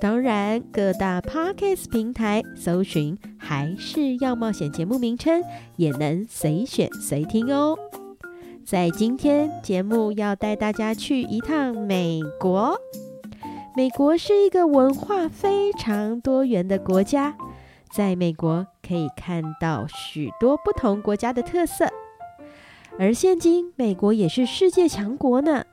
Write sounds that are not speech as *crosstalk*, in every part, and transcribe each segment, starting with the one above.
当然，各大 Podcast 平台搜寻还是要冒险节目名称，也能随选随听哦。在今天节目要带大家去一趟美国。美国是一个文化非常多元的国家，在美国可以看到许多不同国家的特色，而现今美国也是世界强国呢。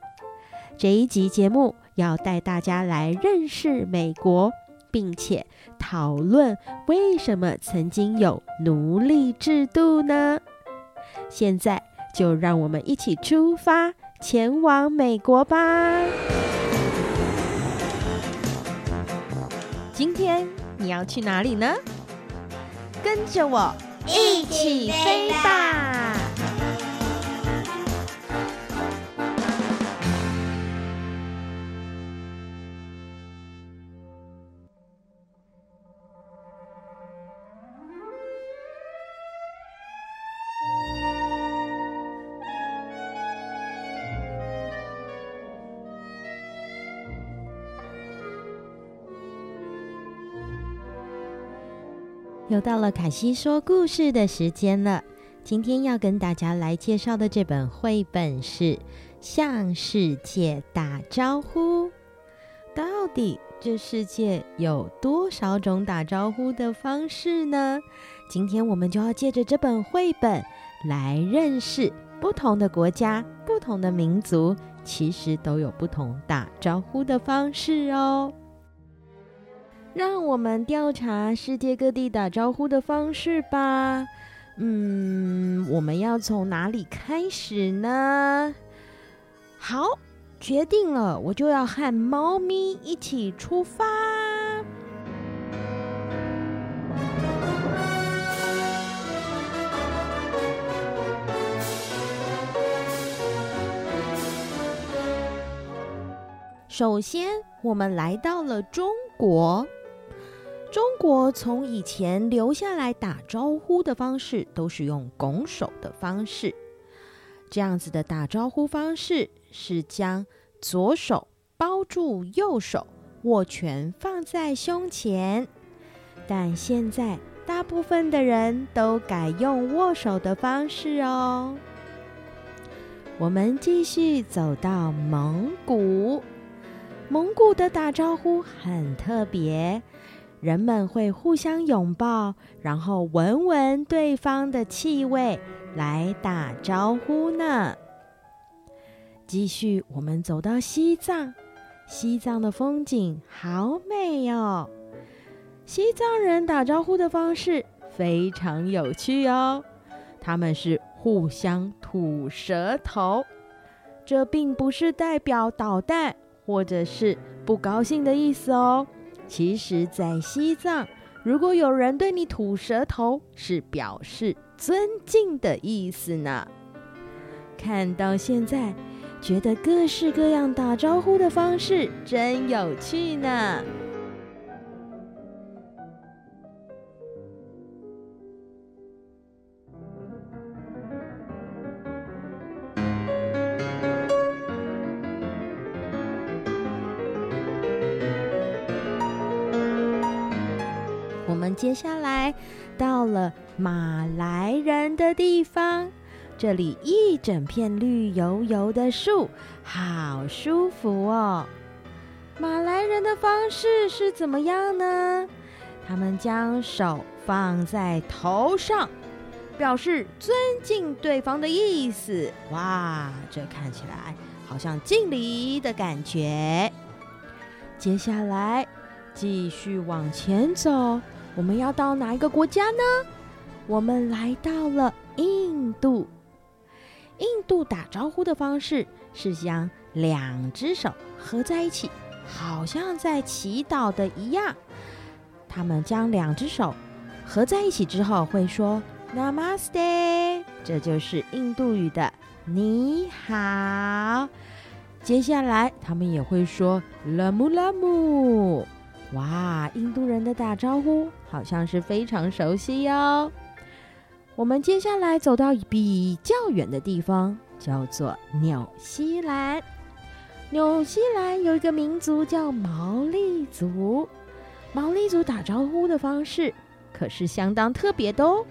这一集节目。要带大家来认识美国，并且讨论为什么曾经有奴隶制度呢？现在就让我们一起出发，前往美国吧！今天你要去哪里呢？跟着我一起飞吧！又到了凯西说故事的时间了。今天要跟大家来介绍的这本绘本是《向世界打招呼》。到底这世界有多少种打招呼的方式呢？今天我们就要借着这本绘本来认识不同的国家、不同的民族，其实都有不同打招呼的方式哦。让我们调查世界各地打招呼的方式吧。嗯，我们要从哪里开始呢？好，决定了，我就要和猫咪一起出发。首先，我们来到了中国。中国从以前留下来打招呼的方式，都是用拱手的方式。这样子的打招呼方式是将左手包住右手，握拳放在胸前。但现在大部分的人都改用握手的方式哦。我们继续走到蒙古，蒙古的打招呼很特别。人们会互相拥抱，然后闻闻对方的气味来打招呼呢。继续，我们走到西藏，西藏的风景好美哦。西藏人打招呼的方式非常有趣哦，他们是互相吐舌头，这并不是代表捣蛋或者是不高兴的意思哦。其实，在西藏如果有人对你吐舌头，是表示尊敬的意思呢。看到现在，觉得各式各样打招呼的方式真有趣呢。下来到了马来人的地方。这里一整片绿油油的树，好舒服哦。马来人的方式是怎么样呢？他们将手放在头上，表示尊敬对方的意思。哇，这看起来好像敬礼的感觉。接下来继续往前走，我们要到哪一个国家呢？我们来到了印度。印度打招呼的方式是将两只手合在一起，好像在祈祷的一样。他们将两只手合在一起之后，会说 “Namaste”，这就是印度语的“你好”。接下来，他们也会说 “Lamu Lamu”。哇，印度人的打招呼好像是非常熟悉哟。我们接下来走到比较远的地方，叫做纽西兰。纽西兰有一个民族叫毛利族，毛利族打招呼的方式可是相当特别的哦。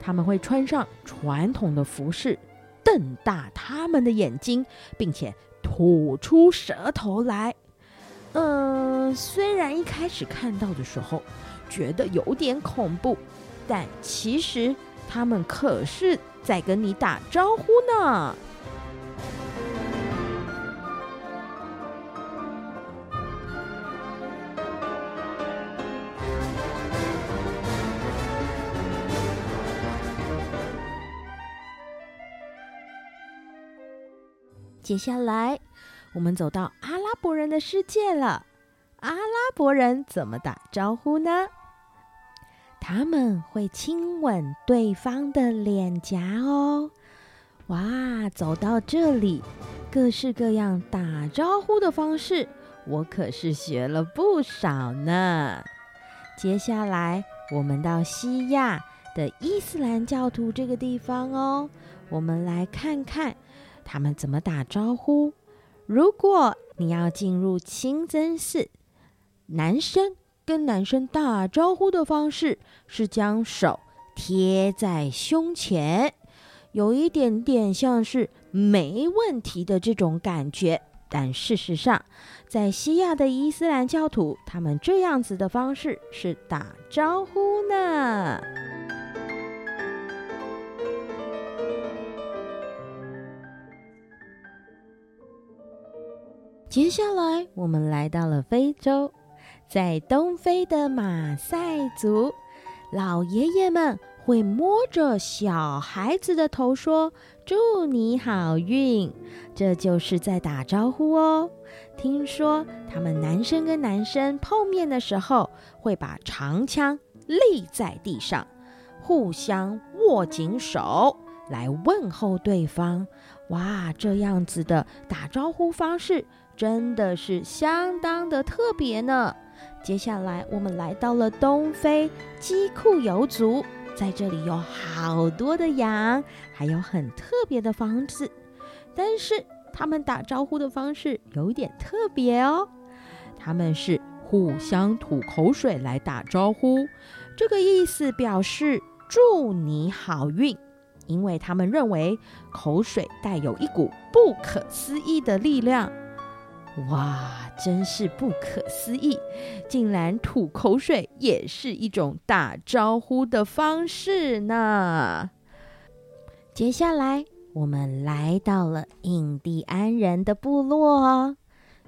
他们会穿上传统的服饰，瞪大他们的眼睛，并且吐出舌头来。嗯，虽然一开始看到的时候觉得有点恐怖。但其实他们可是在跟你打招呼呢。接下来，我们走到阿拉伯人的世界了。阿拉伯人怎么打招呼呢？他们会亲吻对方的脸颊哦。哇，走到这里，各式各样打招呼的方式，我可是学了不少呢。接下来，我们到西亚的伊斯兰教徒这个地方哦，我们来看看他们怎么打招呼。如果你要进入清真寺，男生。跟男生打招呼的方式是将手贴在胸前，有一点点像是没问题的这种感觉。但事实上，在西亚的伊斯兰教徒，他们这样子的方式是打招呼呢。接下来，我们来到了非洲。在东非的马赛族，老爷爷们会摸着小孩子的头说：“祝你好运。”这就是在打招呼哦。听说他们男生跟男生碰面的时候，会把长枪立在地上，互相握紧手来问候对方。哇，这样子的打招呼方式真的是相当的特别呢。接下来，我们来到了东非基库尤族，在这里有好多的羊，还有很特别的房子。但是他们打招呼的方式有点特别哦，他们是互相吐口水来打招呼，这个意思表示祝你好运，因为他们认为口水带有一股不可思议的力量。哇，真是不可思议！竟然吐口水也是一种打招呼的方式呢。接下来，我们来到了印第安人的部落哦。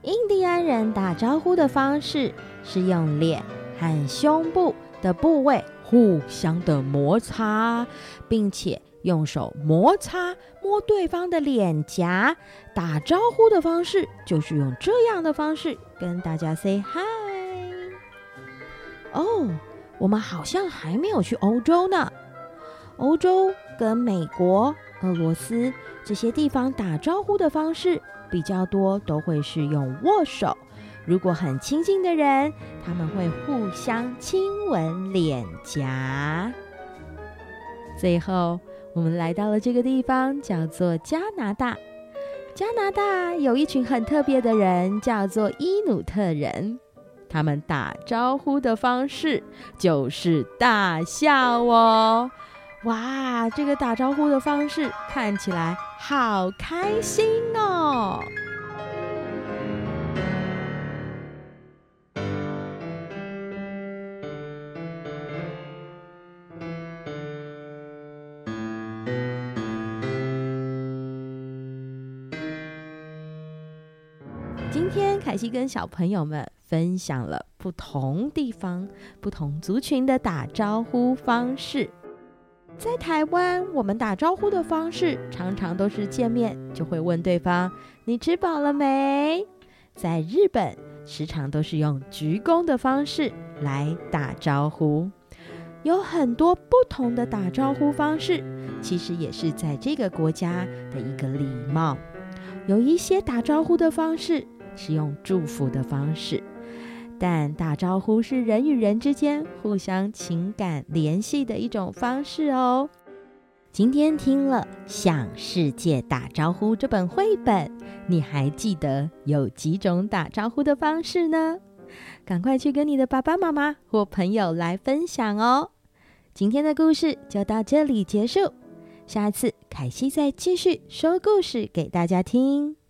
印第安人打招呼的方式是用脸和胸部的部位互相的摩擦，并且。用手摩擦摸对方的脸颊，打招呼的方式就是用这样的方式跟大家 say hi。哦，我们好像还没有去欧洲呢。欧洲跟美国、俄罗斯这些地方打招呼的方式比较多，都会是用握手。如果很亲近的人，他们会互相亲吻脸颊。最后，我们来到了这个地方，叫做加拿大。加拿大有一群很特别的人，叫做伊努特人。他们打招呼的方式就是大笑哦。哇，这个打招呼的方式看起来好开心哦！跟小朋友们分享了不同地方、不同族群的打招呼方式。在台湾，我们打招呼的方式常常都是见面就会问对方：“你吃饱了没？”在日本，时常都是用鞠躬的方式来打招呼。有很多不同的打招呼方式，其实也是在这个国家的一个礼貌。有一些打招呼的方式是用祝福的方式。但打招呼是人与人之间互相情感联系的一种方式哦。今天听了《向世界打招呼》这本绘本，你还记得有几种打招呼的方式呢？赶快去跟你的爸爸妈妈或朋友来分享哦。今天的故事就到这里结束，下次凯西再继续说故事给大家听。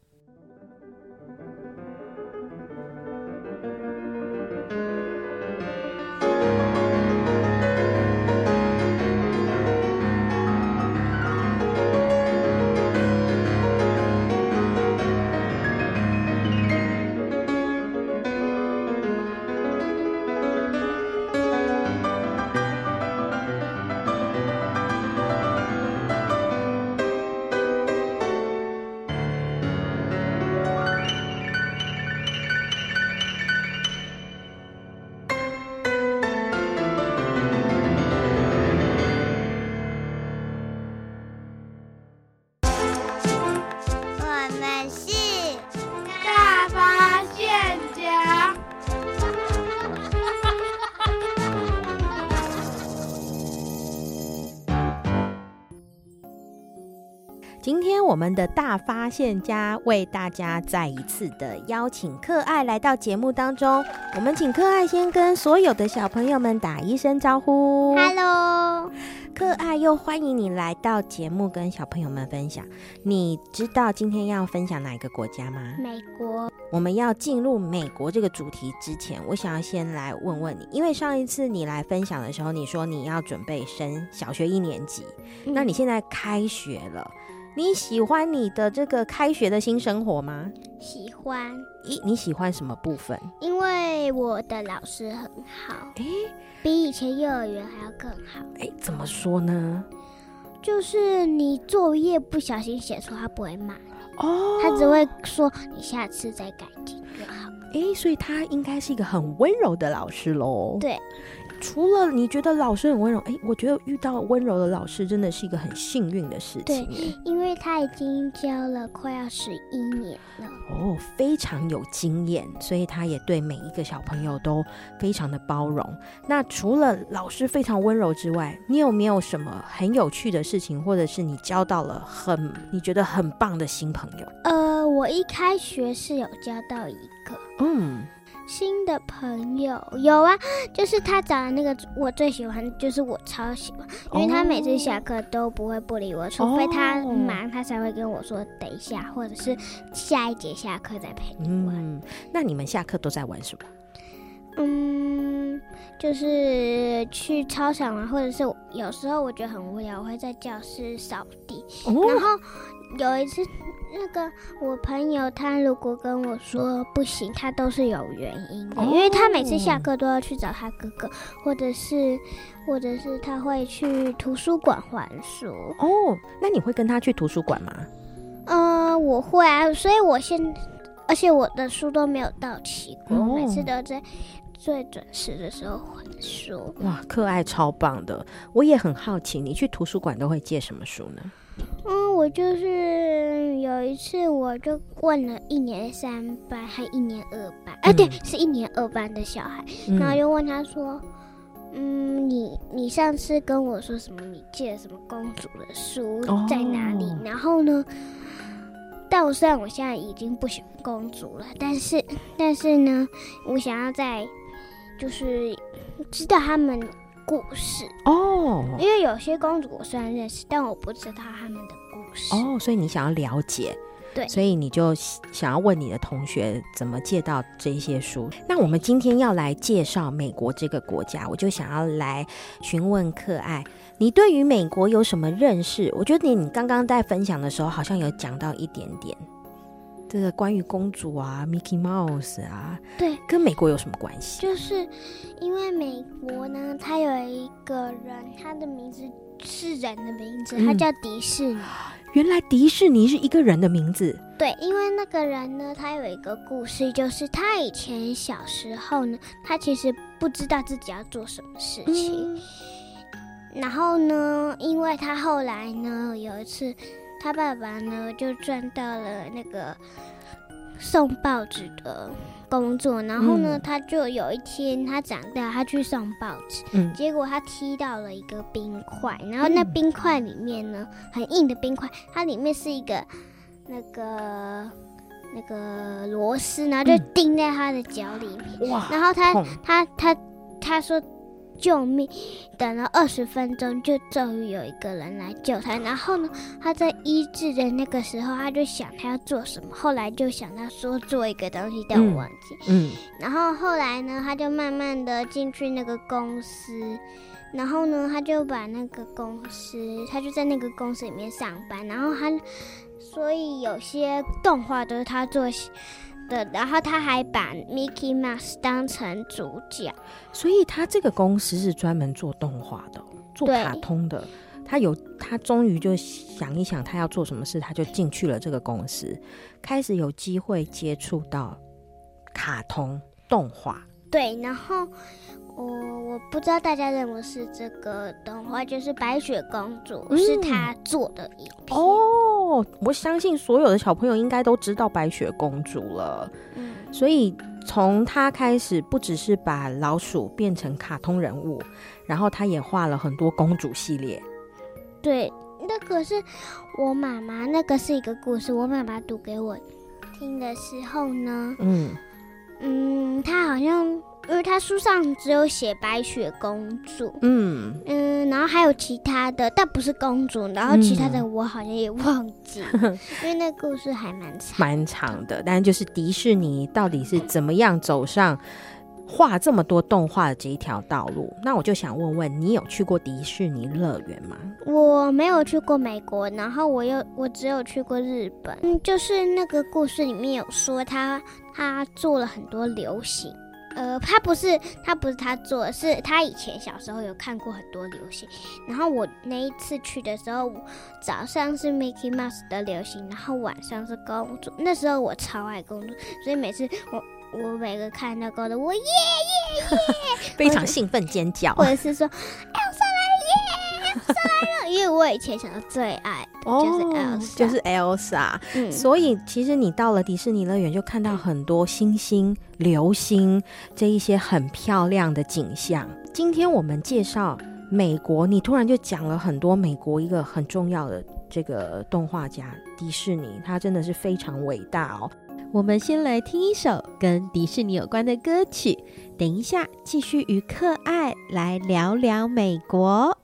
们的大发现家为大家再一次的邀请可爱来到节目当中。我们请可爱先跟所有的小朋友们打一声招呼。Hello，可爱又欢迎你来到节目跟小朋友们分享。你知道今天要分享哪一个国家吗？美国。我们要进入美国这个主题之前，我想要先来问问你，因为上一次你来分享的时候，你说你要准备升小学一年级，嗯、那你现在开学了。你喜欢你的这个开学的新生活吗？喜欢。咦，你喜欢什么部分？因为我的老师很好，诶，比以前幼儿园还要更好。诶，怎么说呢？就是你作业不小心写错，他不会骂哦，他只会说你下次再改进就好。诶，所以他应该是一个很温柔的老师喽。对。除了你觉得老师很温柔，哎，我觉得遇到温柔的老师真的是一个很幸运的事情。对，因为他已经教了快要十一年了。哦，非常有经验，所以他也对每一个小朋友都非常的包容。那除了老师非常温柔之外，你有没有什么很有趣的事情，或者是你交到了很你觉得很棒的新朋友？呃，我一开学是有交到一个，嗯。新的朋友有啊，就是他找的那个我最喜欢，就是我超喜欢，因为他每次下课都不会不理我，除非他忙，他才会跟我说等一下，或者是下一节下课再陪你玩。嗯，那你们下课都在玩什么？嗯，就是去操场玩，或者是有时候我觉得很无聊，我会在教室扫地，然后有一次。那个我朋友他如果跟我说不行，他都是有原因的，因为他每次下课都要去找他哥哥，或者是，或者是他会去图书馆还书。哦，那你会跟他去图书馆吗？嗯，我会啊，所以我现，而且我的书都没有到期过，我每次都在最准时的时候还书。哇，可爱超棒的！我也很好奇，你去图书馆都会借什么书呢？嗯，我就是有一次，我就问了一年三班还一年二班，哎、嗯，啊、对，是一年二班的小孩，嗯、然后就问他说：“嗯，你你上次跟我说什么？你借了什么公主的书在哪里？”哦、然后呢，但我虽然我现在已经不喜欢公主了，但是但是呢，我想要在就是知道他们。故事哦，因为有些公主我虽然认识，但我不知道他们的故事哦，所以你想要了解，对，所以你就想要问你的同学怎么借到这些书。那我们今天要来介绍美国这个国家，我就想要来询问可爱，你对于美国有什么认识？我觉得你你刚刚在分享的时候，好像有讲到一点点。这个关于公主啊，Mickey Mouse 啊，对，跟美国有什么关系？就是因为美国呢，它有一个人，他的名字是人的名字，他叫迪士尼。嗯，*gasps* 原来迪士尼是一个人的名字。对，因为那个人呢，他有一个故事，就是他以前小时候呢，他其实不知道自己要做什么事情。嗯。然后呢，因为他后来呢，有一次。他爸爸呢，就赚到了那个送报纸的工作，然后呢，嗯、他就有一天他长大，他去送报纸，嗯、结果他踢到了一个冰块，然后那冰块里面呢，很硬的冰块，它里面是一个那个那个螺丝，然后就钉在他的脚里面，哇、然后他他他他说。救命！等了二十分钟，就终于有一个人来救他。然后呢，他在医治的那个时候，他就想他要做什么。后来就想到说做一个东西，但我忘记。嗯。嗯，然后后来呢，他就慢慢的进去那个公司。然后呢，他就把那个公司，他就在那个公司里面上班。然后他，所以有些动画都是他做。的，然后他还把 Mickey Mouse 当成主角，所以他这个公司是专门做动画的，做卡通的。他有，他终于就想一想，他要做什么事，他就进去了这个公司，开始有机会接触到卡通动画。对，然后我我不知道大家认为是这个动画，就是白雪公主，嗯、是他做的影片哦。哦，我相信所有的小朋友应该都知道白雪公主了。嗯，所以从她开始，不只是把老鼠变成卡通人物，然后她也画了很多公主系列。对，那个是我妈妈，那个是一个故事，我妈妈读给我听的时候呢，嗯嗯，她好像。因为他书上只有写白雪公主，嗯嗯，然后还有其他的，但不是公主，然后其他的我好像也忘记，嗯、*laughs* 因为那故事还蛮长，蛮长的。但就是迪士尼到底是怎么样走上画这么多动画的这一条道路？那我就想问问，你有去过迪士尼乐园吗？我没有去过美国，然后我又我只有去过日本。嗯，就是那个故事里面有说他他做了很多流行。呃，他不是，他不是他做的，是他以前小时候有看过很多流行。然后我那一次去的时候，早上是 Mickey Mouse 的流行，然后晚上是公主。那时候我超爱公主，所以每次我我每个看到公主，我耶耶耶，*laughs* 非常兴奋尖叫，或者是说 Elsa 来耶，Elsa 来了，因为我以前想到最爱。就是 Elsa，就是 Elsa。嗯，所以其实你到了迪士尼乐园，就看到很多星星、流星这一些很漂亮的景象。今天我们介绍美国，你突然就讲了很多美国一个很重要的这个动画家迪士尼，他真的是非常伟大哦。我们先来听一首跟迪士尼有关的歌曲，等一下继续与可爱来聊聊美国。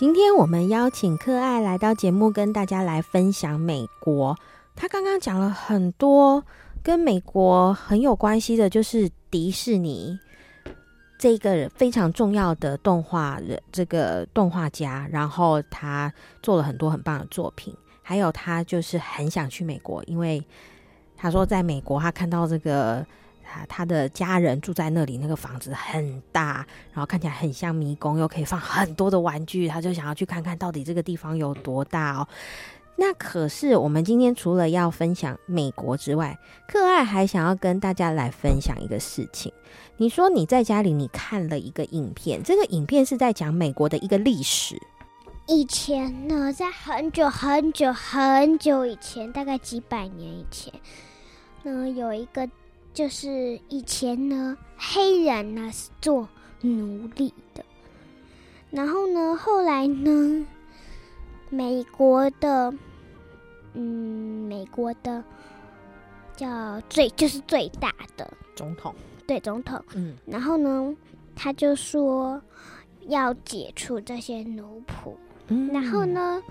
今天我们邀请克爱来到节目，跟大家来分享美国。他刚刚讲了很多跟美国很有关系的，就是迪士尼这个非常重要的动画人，这个动画家。然后他做了很多很棒的作品，还有他就是很想去美国，因为他说在美国他看到这个。他他的家人住在那里，那个房子很大，然后看起来很像迷宫，又可以放很多的玩具，他就想要去看看到底这个地方有多大哦。那可是我们今天除了要分享美国之外，克爱还想要跟大家来分享一个事情。你说你在家里你看了一个影片，这个影片是在讲美国的一个历史。以前呢，在很久很久很久以前，大概几百年以前，呢有一个。就是以前呢，黑人呢是做奴隶的，然后呢，后来呢，美国的，嗯，美国的叫最就是最大的。总统，对总统，嗯，然后呢，他就说要解除这些奴仆，嗯，然后呢，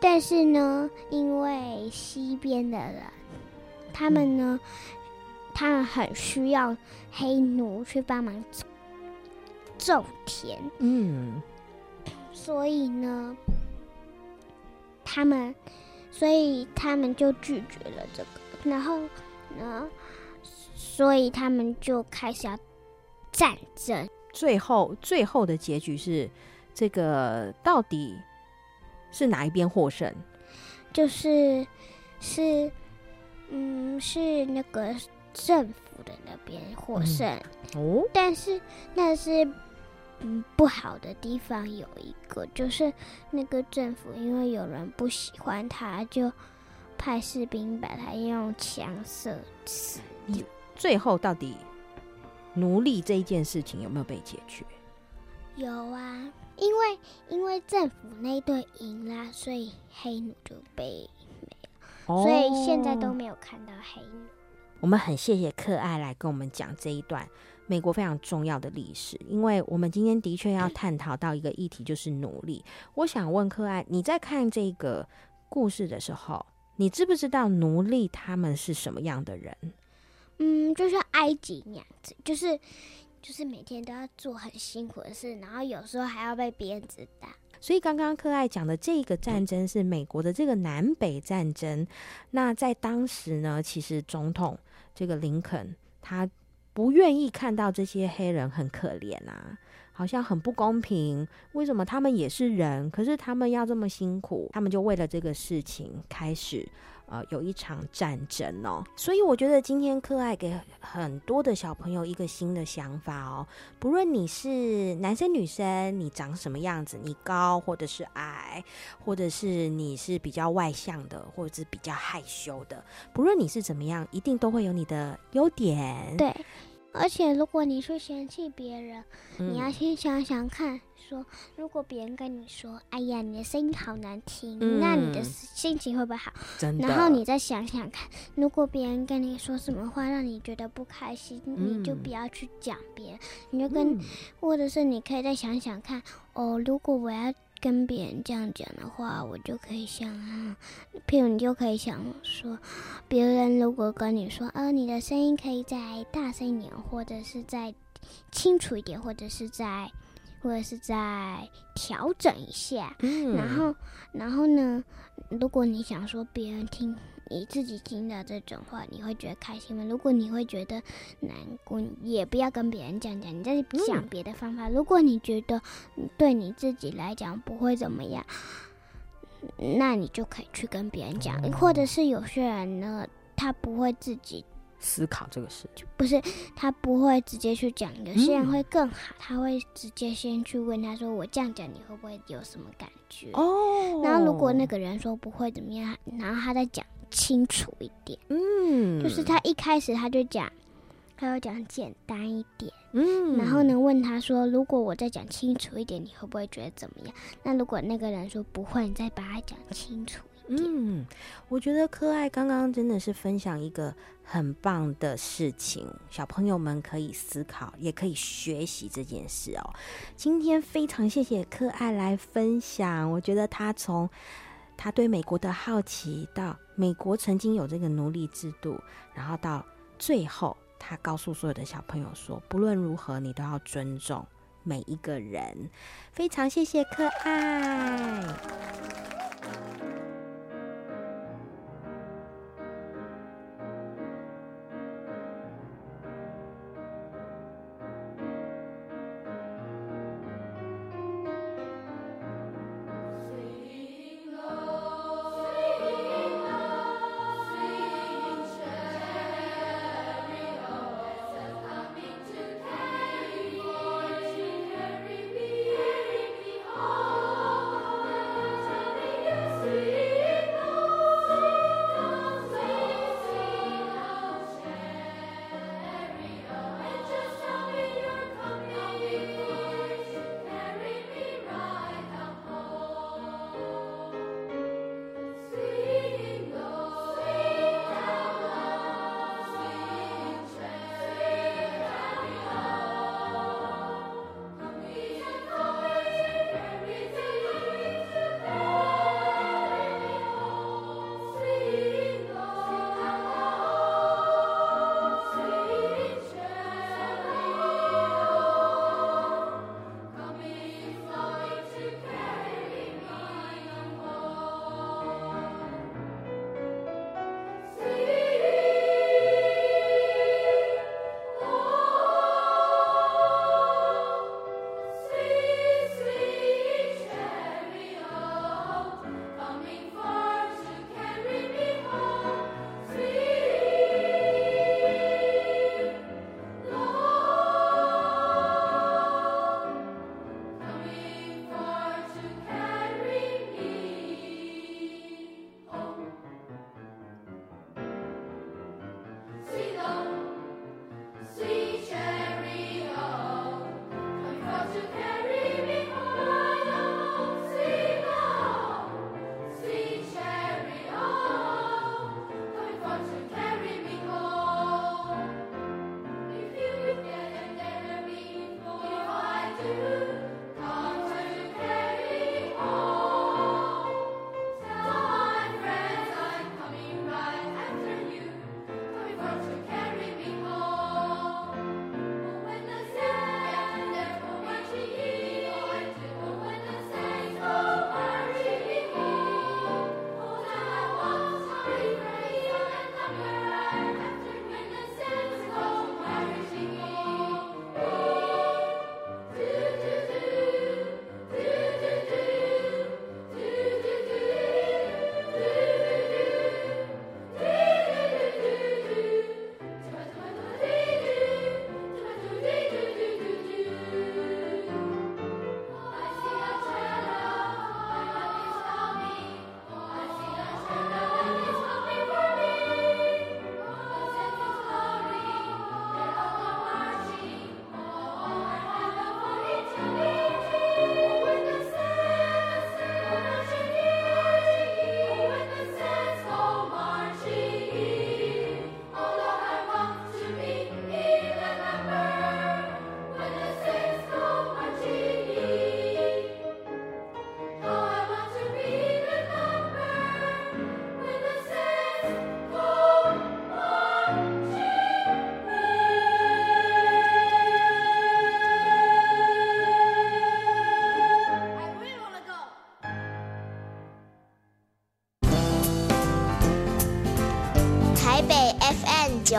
但是呢，因为西边的人，他们呢。嗯他们很需要黑奴去帮忙种田，嗯，所以呢，他们，所以他们就拒绝了这个，然后呢，所以他们就开始要战争。最后，最后的结局是这个到底是哪一边获胜？就是是，嗯，是那个。政府的那边获胜，嗯、哦，但是但是嗯不好的地方有一个，就是那个政府因为有人不喜欢他，就派士兵把他用枪射死。最后到底奴隶这一件事情有没有被解决？有啊，因为因为政府那一队赢啦，所以黑奴就被没了，哦、所以现在都没有看到黑奴。我们很谢谢克爱来跟我们讲这一段美国非常重要的历史，因为我们今天的确要探讨到一个议题，就是奴隶。我想问克爱，你在看这个故事的时候，你知不知道奴隶他们是什么样的人？嗯，就像埃及那样子，就是就是每天都要做很辛苦的事，然后有时候还要被别人子打。所以刚刚克爱讲的这个战争是美国的这个南北战争。那在当时呢，其实总统这个林肯他不愿意看到这些黑人很可怜啊。好像很不公平，为什么他们也是人，可是他们要这么辛苦？他们就为了这个事情开始，呃，有一场战争哦。所以我觉得今天可爱给很多的小朋友一个新的想法哦。不论你是男生女生，你长什么样子，你高或者是矮，或者是你是比较外向的，或者是比较害羞的，不论你是怎么样，一定都会有你的优点。对。而且，如果你去嫌弃别人，嗯、你要先想想看，说如果别人跟你说：“哎呀，你的声音好难听”，嗯、那你的心情会不会好？真的。然后你再想想看，如果别人跟你说什么话让你觉得不开心，嗯、你就不要去讲别人，你就跟，嗯、或者是你可以再想想看，哦，如果我要。跟别人这样讲的话，我就可以想啊，譬如你就可以想说，别人如果跟你说，啊，你的声音可以再大声一点，或者是再清楚一点，或者是再，或者是再调整一下。嗯，然后，然后呢，如果你想说别人听。你自己听到这种话，你会觉得开心吗？如果你会觉得难过，也不要跟别人讲讲，你再想别的方法。嗯、如果你觉得对你自己来讲不会怎么样，那你就可以去跟别人讲。嗯、或者是有些人呢，他不会自己思考这个事，不是他不会直接去讲。有些人会更好，他会直接先去问他说：“我这样讲，你会不会有什么感觉？”哦，然后如果那个人说不会怎么样，然后他再讲。清楚一点，嗯，就是他一开始他就讲，他要讲简单一点，嗯，然后呢问他说，如果我再讲清楚一点，你会不会觉得怎么样？那如果那个人说不会，你再把它讲清楚一点。嗯，我觉得克爱刚刚真的是分享一个很棒的事情，小朋友们可以思考，也可以学习这件事哦。今天非常谢谢克爱来分享，我觉得他从。他对美国的好奇，到美国曾经有这个奴隶制度，然后到最后，他告诉所有的小朋友说：不论如何，你都要尊重每一个人。非常谢谢可爱。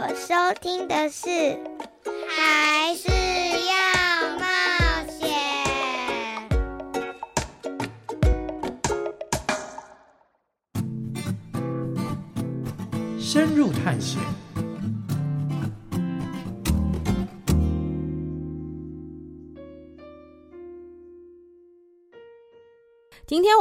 我收听的是《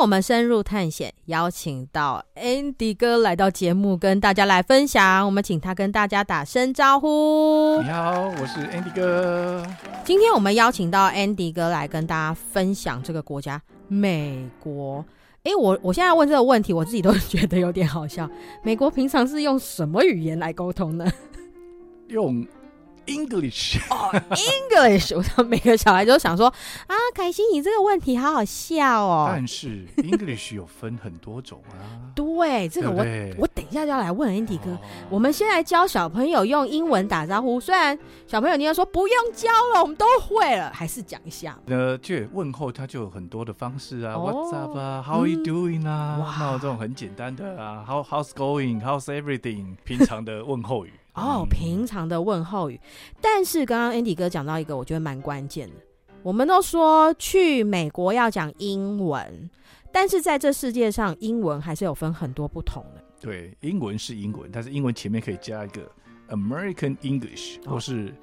们深入探险，邀请到 Andy 哥来到节目，跟大家来分享。我们请他跟大家打声招呼。你好，我是 Andy 哥。今天我们邀请到 Andy 哥来跟大家分享这个国家——美国。哎，我我现在问这个问题，我自己都觉得有点好笑。美国平常是用什么语言来沟通呢？用。English 哦、oh,，English，我想每个小孩都想说啊，凯西，你这个问题好好笑哦。但是 English 有分很多种啊。对，这个我我等一下就要来问 Andy 哥。Oh. 我们先来教小朋友用英文打招呼，虽然小朋友你要说不用教了，我们都会了，还是讲一下。呃，就问候他就有很多的方式啊、oh.，What's up 啊，How are you doing 啊，那、嗯、这种很简单的啊，How How's going，How's everything，平常的问候语。哦，平常的问候语，但是刚刚 Andy 哥讲到一个，我觉得蛮关键的。我们都说去美国要讲英文，但是在这世界上，英文还是有分很多不同的。对，英文是英文，但是英文前面可以加一个 American English，或是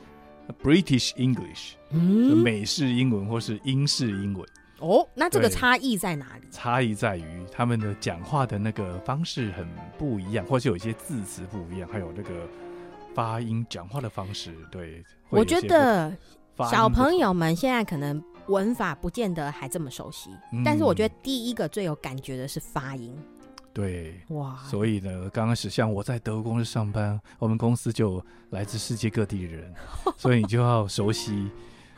British English，嗯，美式英文或是英式英文。哦，那这个差异在哪里？差异在于他们的讲话的那个方式很不一样，或是有一些字词不一样，还有那个。发音讲话的方式，对，我觉得小朋友们现在可能文法不见得还这么熟悉，嗯，但是我觉得第一个最有感觉的是发音。对，哇，所以呢，刚开始像我在德国公司上班，我们公司就来自世界各地的人，*laughs* 所以你就要熟悉。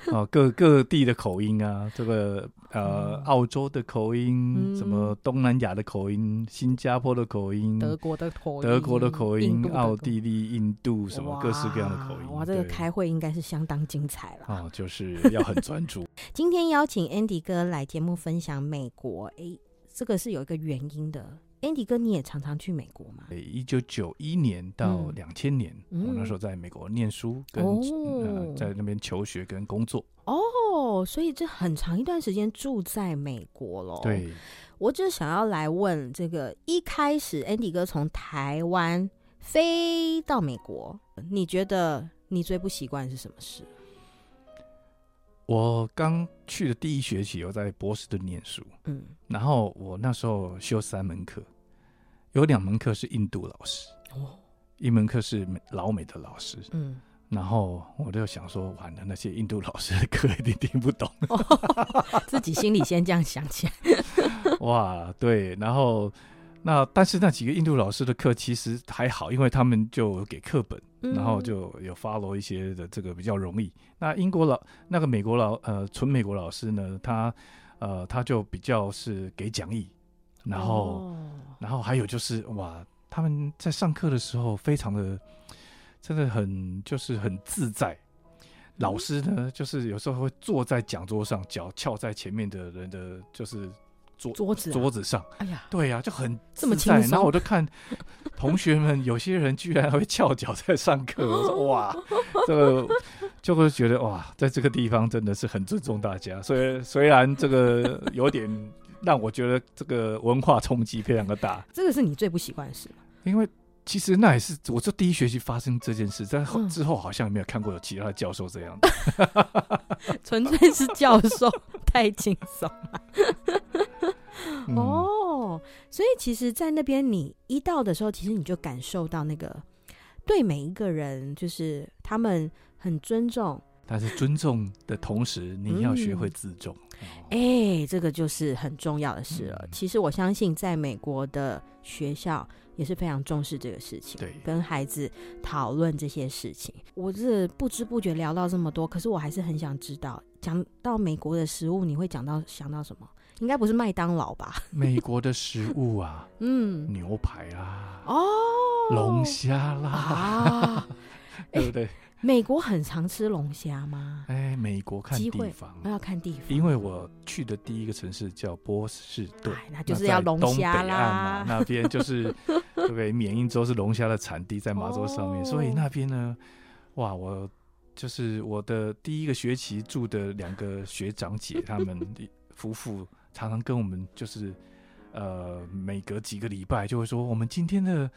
*laughs* 哦，各各地的口音啊，这个呃，澳洲的口音，嗯，什么东南亚的口音，新加坡的口音，德国的口音，德国的口音，奥地利、印度什么各式各样的口音。哇，这个开会应该是相当精彩了。哦，就是要很专注。*laughs* 今天邀请 Andy 哥来节目分享美国，哎，这个是有一个原因的。Andy 哥，你也常常去美国吗？对，一九九一年到两千年，嗯，我那时候在美国念书，跟、哦呃、在那边求学跟工作。哦，所以这很长一段时间住在美国了。对，我只想要来问这个：一开始 Andy 哥从台湾飞到美国，你觉得你最不习惯是什么事？我刚去的第一学期，我在波士顿念书，嗯，然后我那时候修三门课，有两门课是印度老师，哦，一门课是美老美的老师，嗯，然后我就想说，完了，那些印度老师的课一定听不懂，哦，自己心里先这样想起来，*laughs* 哇，对，然后。那但是那几个印度老师的课其实还好，因为他们就给课本，嗯，然后就有 follow 一些的这个比较容易。那英国老那个美国老呃纯美国老师呢，他呃他就比较是给讲义，然后，哦，然后还有就是哇，他们在上课的时候非常的真的很就是很自在。嗯，老师呢就是有时候会坐在讲桌上，脚翘在前面的人的就是。桌桌子、啊、桌子上，哎呀，对呀、啊，就很这么轻松。然后我就看同学们，有些人居然还会翘脚在上课。我说 *laughs* 哇，这个就会觉得哇，在这个地方真的是很尊重大家。所以虽然这个有点让我觉得这个文化冲击非常的大。这个是你最不习惯的事吗？因为其实那也是我这第一学期发生这件事，在后之后好像也没有看过有其他的教授这样的，*laughs* 纯粹是教授太轻松了。哦，所以其实，在那边你一到的时候，其实你就感受到那个对每一个人，就是他们很尊重，但是尊重的同时，你要学会自重。哎、嗯欸，这个就是很重要的事了。嗯、其实我相信，在美国的学校也是非常重视这个事情，对，跟孩子讨论这些事情。我是不知不觉聊到这么多，可是我还是很想知道，讲到美国的食物，你会讲到想到什么？应该不是麦当劳吧？*laughs* 美国的食物啊，*laughs* 嗯，牛排啦，哦，龙虾啦，啊、*laughs* 对不对？美国很常吃龙虾吗？哎，美国看地方，要看地方。因为我去的第一个城市叫波士顿，那就是要龙虾啦。那边就是对不对？缅因州是龙虾的产地，在马州上面，哦、所以那边呢，哇，我就是我的第一个学期住的两个学长姐，他们夫妇。常常跟我们就是，呃，每隔几个礼拜就会说，我们今天的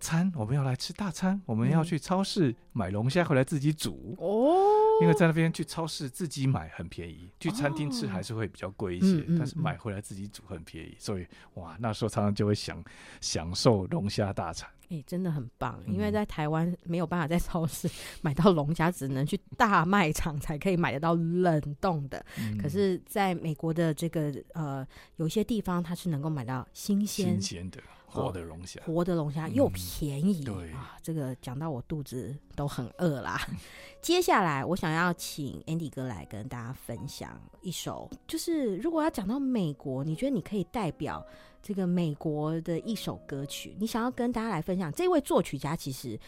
餐我们要来吃大餐，我们要去超市买龙虾回来自己煮哦。因为在那边去超市自己买很便宜，去餐厅吃还是会比较贵一些，但是买回来自己煮很便宜，所以哇，那时候常常就会享享受龙虾大餐。哎、欸，真的很棒，因为在台湾没有办法在超市买到龙虾，只能去大卖场才可以买得到冷冻的。嗯、可是，在美国的这个呃，有一些地方它是能够买到新鲜、新鲜的活的龙虾，活的龙虾又便宜。嗯、对啊，这个讲到我肚子都很饿啦。接下来，我想要请 Andy 哥来跟大家分享一首，就是如果要讲到美国，你觉得你可以代表？这个美国的一首歌曲，你想要跟大家来分享？这位作曲家其实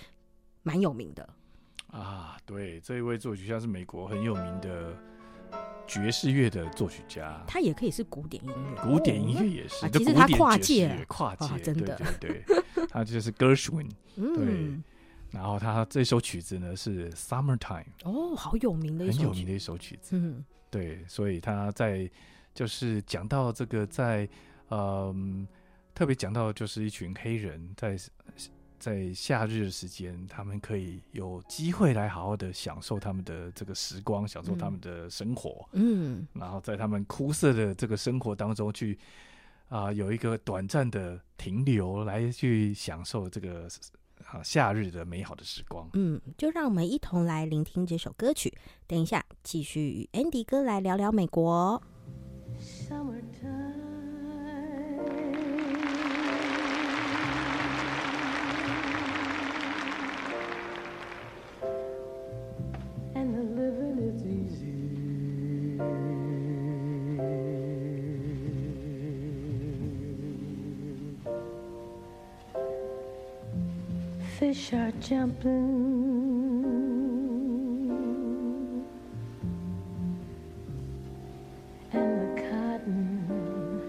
蛮有名的啊。对，这一位作曲家是美国很有名的爵士乐的作曲家。他也可以是古典音乐，古典音乐也是。其实他跨界，跨界，真的，对对对，*laughs* 他就是 Gershwin。嗯，对。然后他这首曲子呢是 Summertime。哦，好有名的一首，很有名的一首曲子。嗯，对，所以他在就是讲到这个在。嗯，特别讲到就是一群黑人在在夏日的时间，他们可以有机会来好好的享受他们的这个时光，享受他们的生活。嗯，然后在他们枯涩的这个生活当中去啊、呃，有一个短暂的停留，来去享受这个啊夏日的美好的时光。嗯，就让我们一同来聆听这首歌曲。等一下，继续与 Andy 哥来聊聊美国。Are jumping and the cotton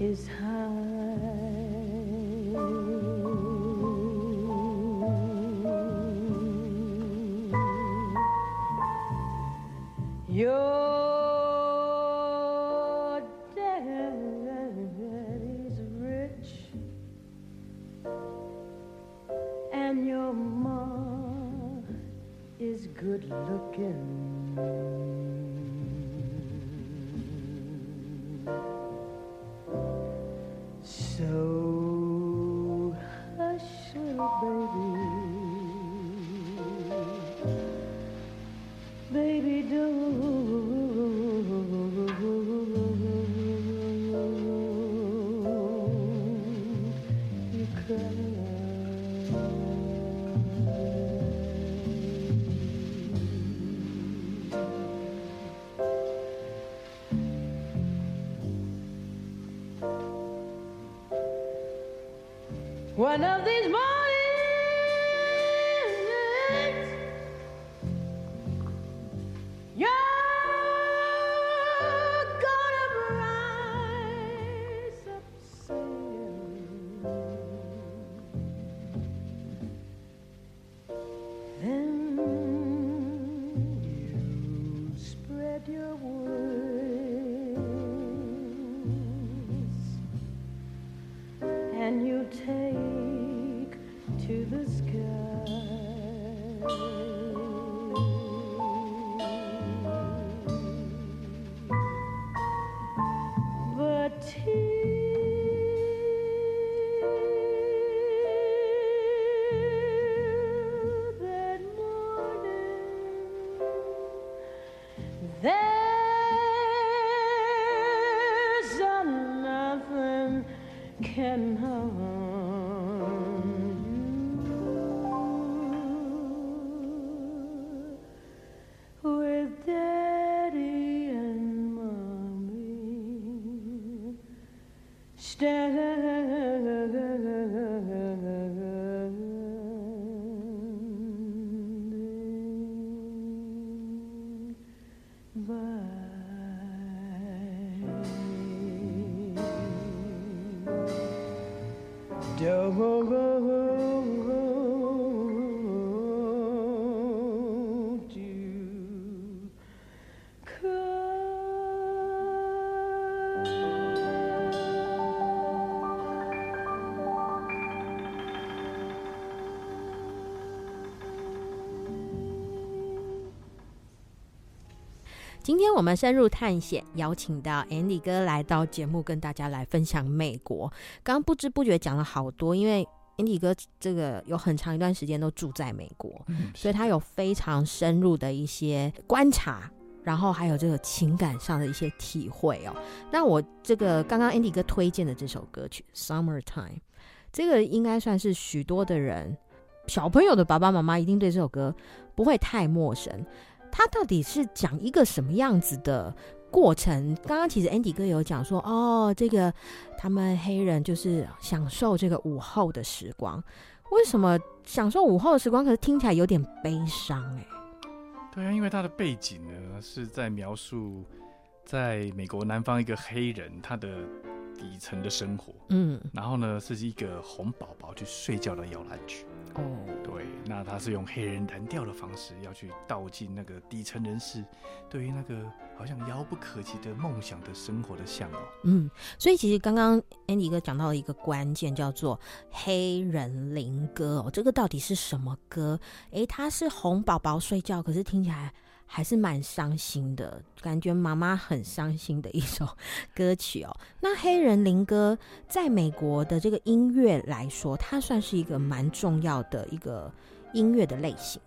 is high. Your of these 今天我们深入探险，邀请到 Andy 哥来到节目，跟大家来分享美国。刚刚不知不觉讲了好多，因为 Andy 哥这个有很长一段时间都住在美国，嗯所以他有非常深入的一些观察，然后还有这个情感上的一些体会哦。那我这个刚刚 Andy 哥推荐的这首歌曲《Summertime》，这个应该算是许多的人小朋友的爸爸妈妈一定对这首歌不会太陌生。他到底是讲一个什么样子的过程？刚刚其实 Andy 哥有讲说，哦，这个他们黑人就是享受这个午后的时光。为什么享受午后的时光？可是听起来有点悲伤哎。对啊，因为他的背景呢是在描述在美国南方一个黑人他的底层的生活，嗯，然后呢是一个红宝宝去睡觉的摇篮曲。哦，对，那他是用黑人蓝调的方式，要去道尽那个底层人士对于那个好像遥不可及的梦想的生活的向往。嗯，所以其实刚刚 Andy 哥讲到了一个关键，叫做黑人灵歌哦，这个到底是什么歌？诶，他是哄宝宝睡觉，可是听起来还是蛮伤心的，感觉妈妈很伤心的一首 *laughs* 歌曲哦。那黑人灵歌在美国的这个音乐来说，它算是一个蛮重要的一个音乐的类型。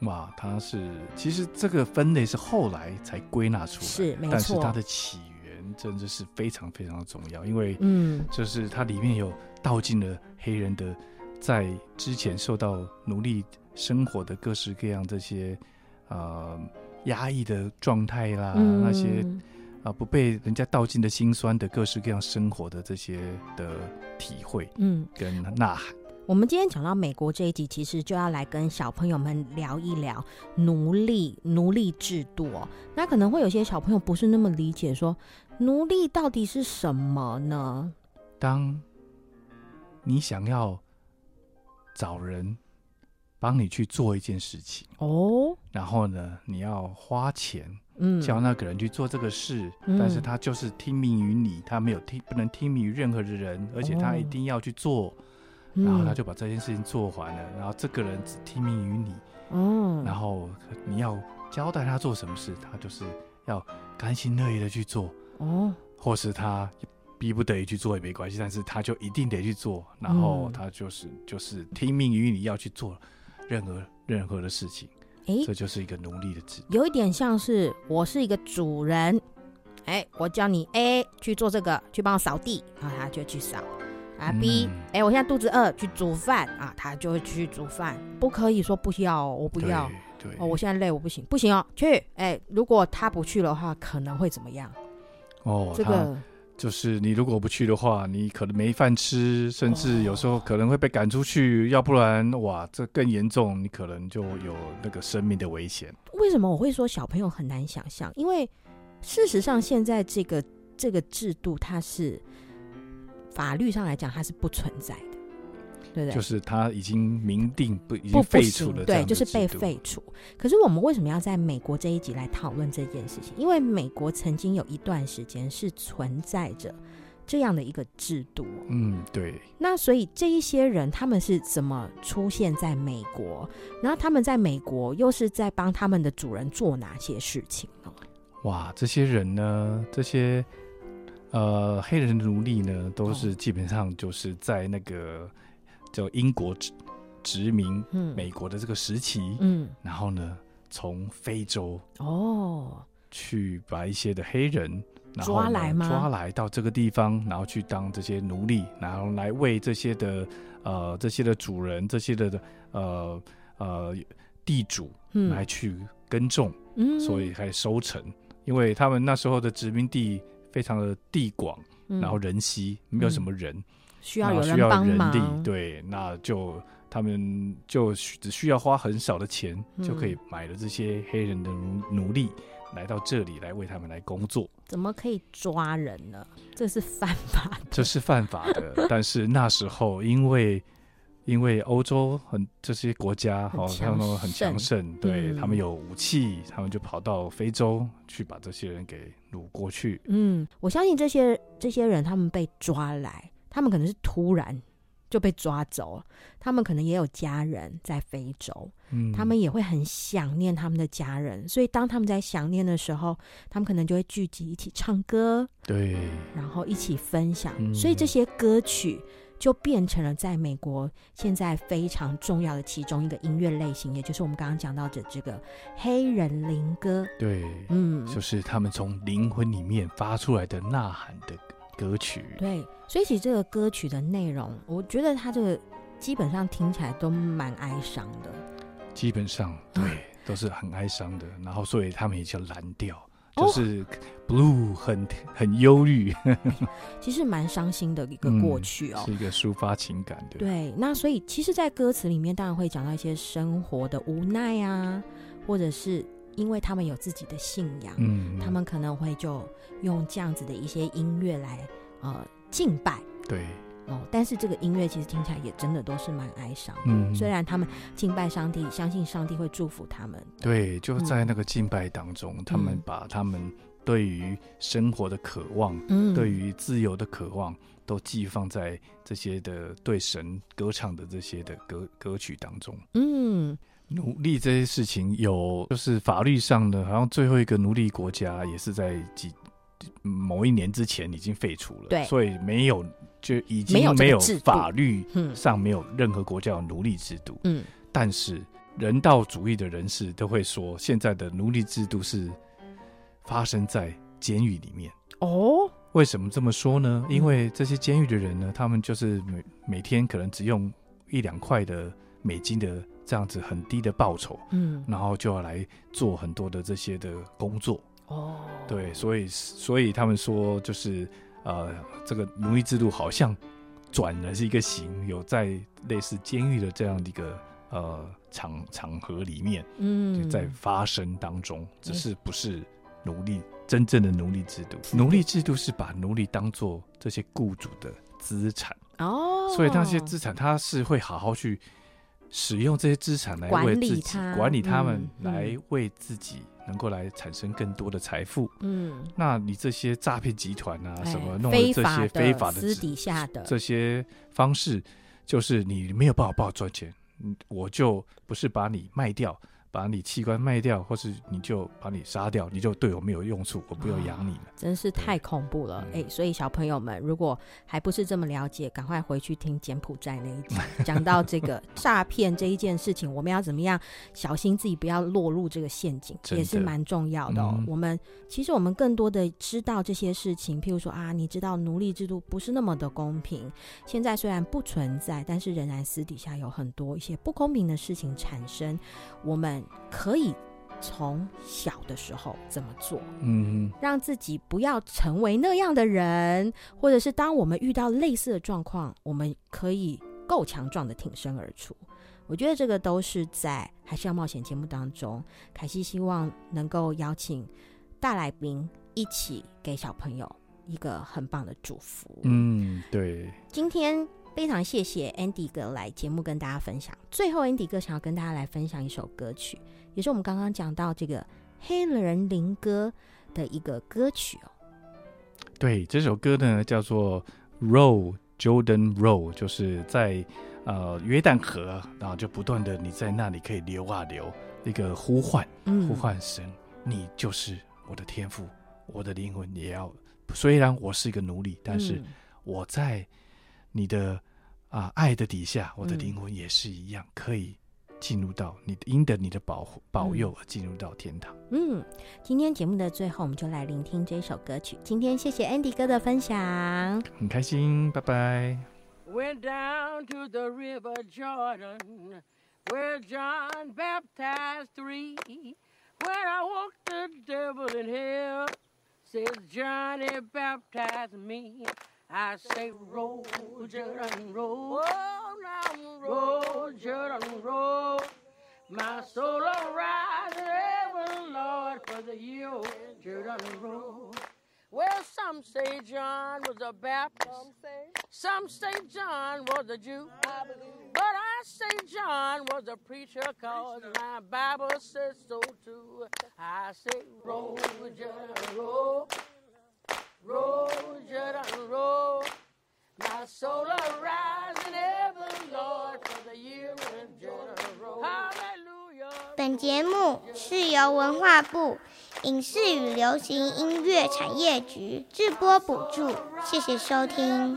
哇，它是其实这个分类是后来才归纳出来，是没错，但是它的起源真的是非常非常的重要，因为嗯，就是它里面有道尽了黑人的在之前受到奴隶生活的各式各样这些呃。压抑的状态啦，嗯、那些啊不被人家道尽的辛酸的各式各样生活的这些的体会，嗯，跟呐喊。我们今天讲到美国这一集，其实就要来跟小朋友们聊一聊奴隶奴隶制度哦。那可能会有些小朋友不是那么理解说，说奴隶到底是什么呢？当你想要找人。帮你去做一件事情。哦，然后呢，你要花钱，嗯，叫那个人去做这个事，嗯，但是他就是听命于你，他没有听，不能听命于任何的人，而且他一定要去做，哦，然后他就把这件事情做完了，然后这个人只听命于你，哦，然后你要交代他做什么事，他就是要甘心乐意的去做，哦，或是他逼不得已去做也没关系，但是他就一定得去做，然后他就是，嗯，就是听命于你要去做。任何任何的事情，哎、欸，这就是一个奴隶的制度，有一点像是我是一个主人，哎、欸，我叫你 A 去做这个，去帮我扫地，然后他就去扫，啊 B，哎、我现在肚子饿，去煮饭。啊，他就会去煮饭，不可以说不要，我不要，对，对。哦，我现在累，我不行，不行哦，去，哎、欸，如果他不去的话，可能会怎么样？哦，这个。就是你如果不去的话，你可能没饭吃，甚至有时候可能会被赶出去，要不然哇，这更严重，你可能就有那个生命的危险。为什么我会说小朋友很难想象？因为事实上现在这个这个制度，它是法律上来讲，它是不存在的。对对，就是他已经明定不已经废除了，对，就是被废除。可是我们为什么要在美国这一集来讨论这件事情？因为美国曾经有一段时间是存在着这样的一个制度。嗯，对。那所以这一些人他们是怎么出现在美国？然后他们在美国又是在帮他们的主人做哪些事情呢？哇，这些人呢，这些呃黑人奴隶呢，都是基本上就是在那个。叫英国殖殖民美国的这个时期，嗯，嗯，然后呢，从非洲哦。去把一些的黑人抓来吗？抓来到这个地方，然后去当这些奴隶，然后来为这些的呃这些的主人、这些的呃呃地主来去耕种，嗯，所以还收成，因为他们那时候的殖民地非常的地广。嗯、然后人稀，没有什么人，需要有人帮忙，人力，对，那就他们就只需要花很少的钱，就可以买了这些黑人的奴奴隶。来到这里来为他们来工作，怎么可以抓人呢？这是犯法的，这是犯法的。但是那时候，因为因为欧洲很这些国家哦，他们很强盛，对、嗯、他们有武器，他们就跑到非洲去把这些人给掳过去。嗯，我相信这些这些人他们被抓来，他们可能是突然。就被抓走了，他们可能也有家人在非洲，嗯，他们也会很想念他们的家人，所以当他们在想念的时候，他们可能就会聚集一起唱歌，对，然后一起分享，嗯，所以这些歌曲就变成了在美国现在非常重要的其中一个音乐类型，也就是我们刚刚讲到的这个黑人灵歌，对，嗯，就是他们从灵魂里面发出来的呐喊的。歌曲对，所以其实这个歌曲的内容，我觉得它这个基本上听起来都蛮哀伤的。基本上对，都是很哀伤的。然后所以他们也叫蓝调，就是 blue，很很忧郁。*laughs* 其实蛮伤心的一个过去哦，是一个抒发情感的。对，那所以其实，在歌词里面当然会讲到一些生活的无奈啊，或者是。因为他们有自己的信仰，嗯，他们可能会就用这样子的一些音乐来呃敬拜，对，哦，但是这个音乐其实听起来也真的都是蛮哀伤的。嗯，虽然他们敬拜上帝，相信上帝会祝福他们，对，就在那个敬拜当中，嗯，他们把他们对于生活的渴望，嗯，对于自由的渴望，都寄放在这些的对神歌唱的这些的歌歌曲当中，嗯。奴隶这些事情有，就是法律上的，好像最后一个奴隶国家也是在几某一年之前已经废除了，对，所以没有就已经没有法律上没有任何国家有奴隶制度，嗯，但是人道主义的人士都会说，现在的奴隶制度是发生在监狱里面哦。为什么这么说呢？因为这些监狱的人呢，他们就是每每天可能只用一两块的美金的。这样子很低的报酬，嗯，然后就要来做很多的这些的工作，哦，对，所以所以他们说就是呃，这个奴隶制度好像转了是一个型，有在类似监狱的这样的一个呃场场合里面，嗯，就在发生当中，只是不是奴隶真正的奴隶制度，奴隶制度是把奴隶当做这些雇主的资产，哦，所以那些资产他是会好好去。使用这些资产来为自己管理他们，来为自己能够来产生更多的财富。嗯，那你这些诈骗集团啊，什么弄的这些非法的、私底下的这些方式，就是你没有办法帮我赚钱，我就不是把你卖掉。把你器官卖掉，或是你就把你杀掉，你就对我没有用处，我不要养你了。真是太恐怖了！哎、欸，所以小朋友们，如果还不是这么了解，赶快回去听柬埔寨那一集，讲到这个 *laughs* 诈骗这一件事情，我们要怎么样小心自己不要落入这个陷阱，也是蛮重要的哦。嗯、我们其实我们更多的知道这些事情，譬如说啊，你知道奴隶制度不是那么的公平，现在虽然不存在，但是仍然私底下有很多一些不公平的事情产生，我们。可以从小的时候怎么做？嗯，让自己不要成为那样的人，或者是当我们遇到类似的状况，我们可以够强壮的挺身而出。我觉得这个都是在还是要冒险节目当中，凯西希望能够邀请大来宾一起给小朋友一个很棒的祝福。嗯，对，今天。非常谢谢 Andy 哥来节目跟大家分享。最后，Andy 哥想要跟大家来分享一首歌曲，也是我们刚刚讲到这个黑人灵歌的一个歌曲哦。对，这首歌呢叫做 Roll Jordan Roll，就是在呃约旦河，然后就不断的你在那里可以流啊流，一个呼唤，呼唤神，嗯、你就是我的天赋，我的灵魂也要。虽然我是一个奴隶，但是我在。你的啊爱的底下，我的灵魂也是一样，嗯、可以进入到你因得你的保护保佑而进入到天堂。嗯，今天节目的最后，我们就来聆听这首歌曲。今天谢谢 Andy 哥的分享，很开心，拜拜。Went down to the river Jordan, where John baptized three. When I walked the devil in hell, says Johnny baptized me. Say, roll, Jordan, roll. Oh, now roll, Jordan, roll. My soul arise in heaven, Lord, for the year Jordan roll. Well, some say John was a Baptist. Some say, some say John was a Jew. I but I say John was a preacher, cause my Bible says so too. I say, roll, Jordan, roll. Roll, Jordan, roll. My soul arise in heaven, Lord, for the year when Jordan roll. Hallelujah. 本节目是由文化部影视与流行音乐产业局制播补助，谢谢收听。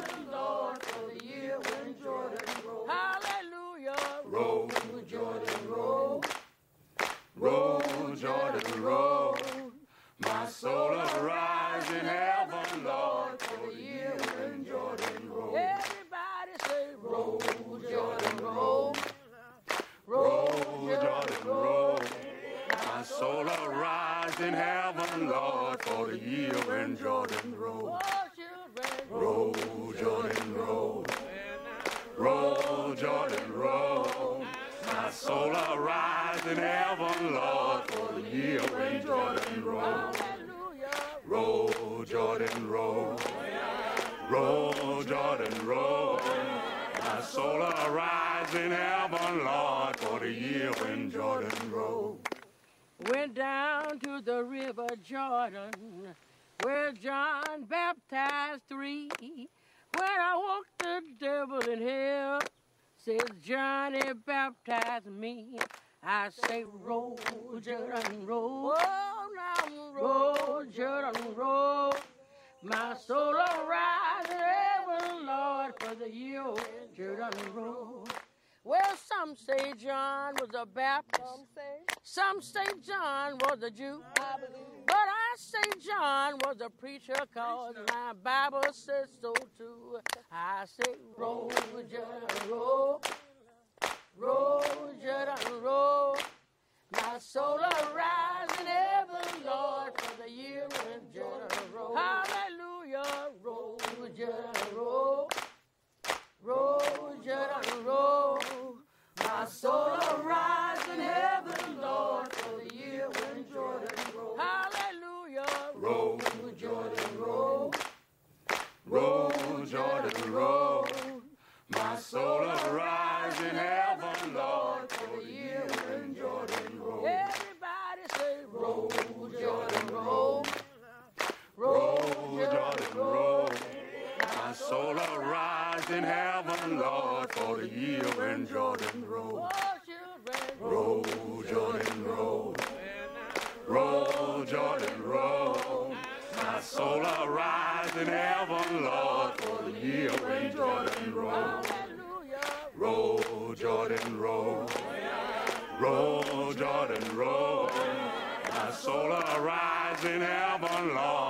in heaven, Lord, for the year when Jordan rolled. Roll, Jordan, roll. Roll, Jordan, roll. My soul arise in heaven, Lord, for the year when Jordan rolled. Roll, Jordan, roll. Roll, Jordan, roll. My soul arise in heaven, Lord. Went down to the river Jordan, where John baptized three. When I walked the devil in hell, says Johnny baptized me. I say, roll, Jordan, roll. Now roll, Jordan, roll. My soul arise in heaven, Lord, for the year Jordan roll. Well, some say John was a Baptist. Some say, some say John was a Jew. I but I say John was a preacher, cause my Bible says so too. I say, roll, Jordan, roll. Roll, Jordan, roll. My soul arise in heaven, Lord, for the year when Jordan roll. Hallelujah. Roll, Jordan, roll. Roll, Jordan, roll. My soul arise in heaven, Lord, for the year when Jordan roll. Hallelujah. Roll, Jordan, roll. Roll, Jordan, roll. My soul arise in heaven, Lord, for the year when Jordan roll. Everybody say, roll, Jordan, roll. Roll, Jordan, roll. My soul in heaven, Lord, for the year when Jordan roll. Roll, Jordan, roll. Roll, Jordan, roll. My soul arise in heaven, Lord, for the year when Jordan roll. Roll, Jordan, roll. Roll, Jordan, roll. My soul arise in heaven, Lord,